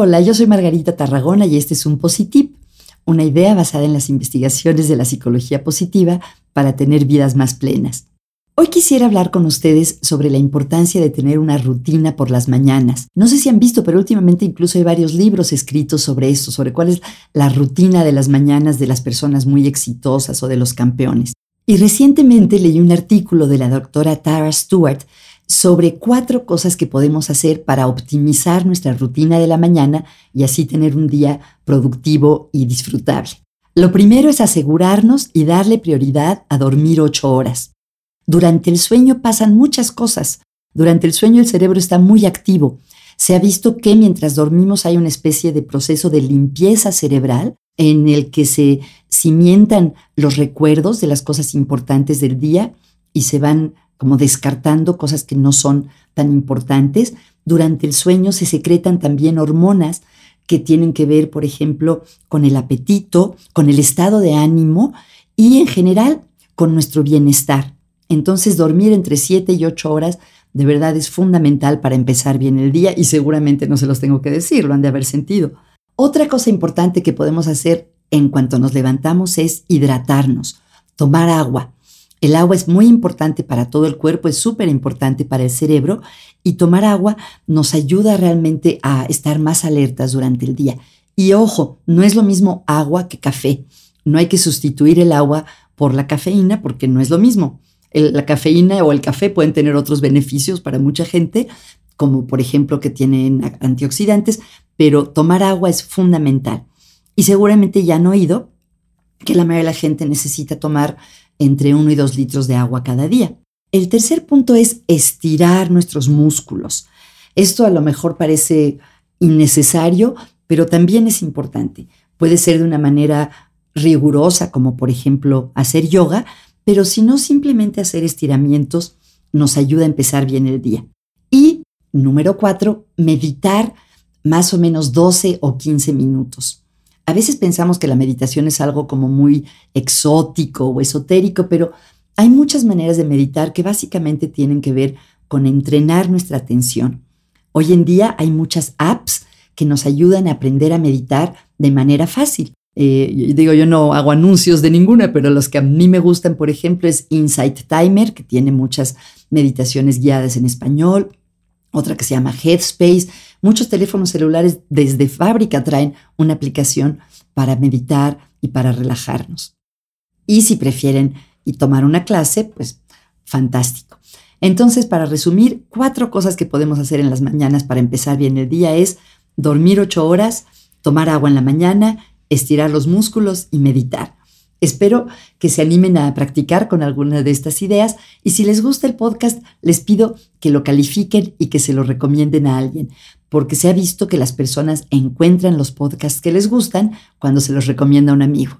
Hola, yo soy Margarita Tarragona y este es un Positip, una idea basada en las investigaciones de la psicología positiva para tener vidas más plenas. Hoy quisiera hablar con ustedes sobre la importancia de tener una rutina por las mañanas. No sé si han visto, pero últimamente incluso hay varios libros escritos sobre esto, sobre cuál es la rutina de las mañanas de las personas muy exitosas o de los campeones. Y recientemente leí un artículo de la doctora Tara Stewart sobre cuatro cosas que podemos hacer para optimizar nuestra rutina de la mañana y así tener un día productivo y disfrutable. Lo primero es asegurarnos y darle prioridad a dormir ocho horas. Durante el sueño pasan muchas cosas. Durante el sueño el cerebro está muy activo. Se ha visto que mientras dormimos hay una especie de proceso de limpieza cerebral en el que se cimientan los recuerdos de las cosas importantes del día y se van como descartando cosas que no son tan importantes. Durante el sueño se secretan también hormonas que tienen que ver, por ejemplo, con el apetito, con el estado de ánimo y en general con nuestro bienestar. Entonces dormir entre 7 y 8 horas de verdad es fundamental para empezar bien el día y seguramente no se los tengo que decir, lo han de haber sentido. Otra cosa importante que podemos hacer en cuanto nos levantamos es hidratarnos, tomar agua. El agua es muy importante para todo el cuerpo, es súper importante para el cerebro y tomar agua nos ayuda realmente a estar más alertas durante el día. Y ojo, no es lo mismo agua que café. No hay que sustituir el agua por la cafeína porque no es lo mismo. La cafeína o el café pueden tener otros beneficios para mucha gente, como por ejemplo que tienen antioxidantes, pero tomar agua es fundamental. Y seguramente ya han oído que la mayoría de la gente necesita tomar entre 1 y 2 litros de agua cada día. El tercer punto es estirar nuestros músculos. Esto a lo mejor parece innecesario, pero también es importante. Puede ser de una manera rigurosa, como por ejemplo hacer yoga, pero si no simplemente hacer estiramientos nos ayuda a empezar bien el día. Y número cuatro, meditar más o menos 12 o 15 minutos. A veces pensamos que la meditación es algo como muy exótico o esotérico, pero hay muchas maneras de meditar que básicamente tienen que ver con entrenar nuestra atención. Hoy en día hay muchas apps que nos ayudan a aprender a meditar de manera fácil. Eh, digo, yo no hago anuncios de ninguna, pero los que a mí me gustan, por ejemplo, es Insight Timer, que tiene muchas meditaciones guiadas en español, otra que se llama Headspace. Muchos teléfonos celulares desde fábrica traen una aplicación para meditar y para relajarnos. Y si prefieren y tomar una clase, pues fantástico. Entonces, para resumir, cuatro cosas que podemos hacer en las mañanas para empezar bien el día es dormir ocho horas, tomar agua en la mañana, estirar los músculos y meditar. Espero que se animen a practicar con alguna de estas ideas y si les gusta el podcast, les pido que lo califiquen y que se lo recomienden a alguien, porque se ha visto que las personas encuentran los podcasts que les gustan cuando se los recomienda a un amigo.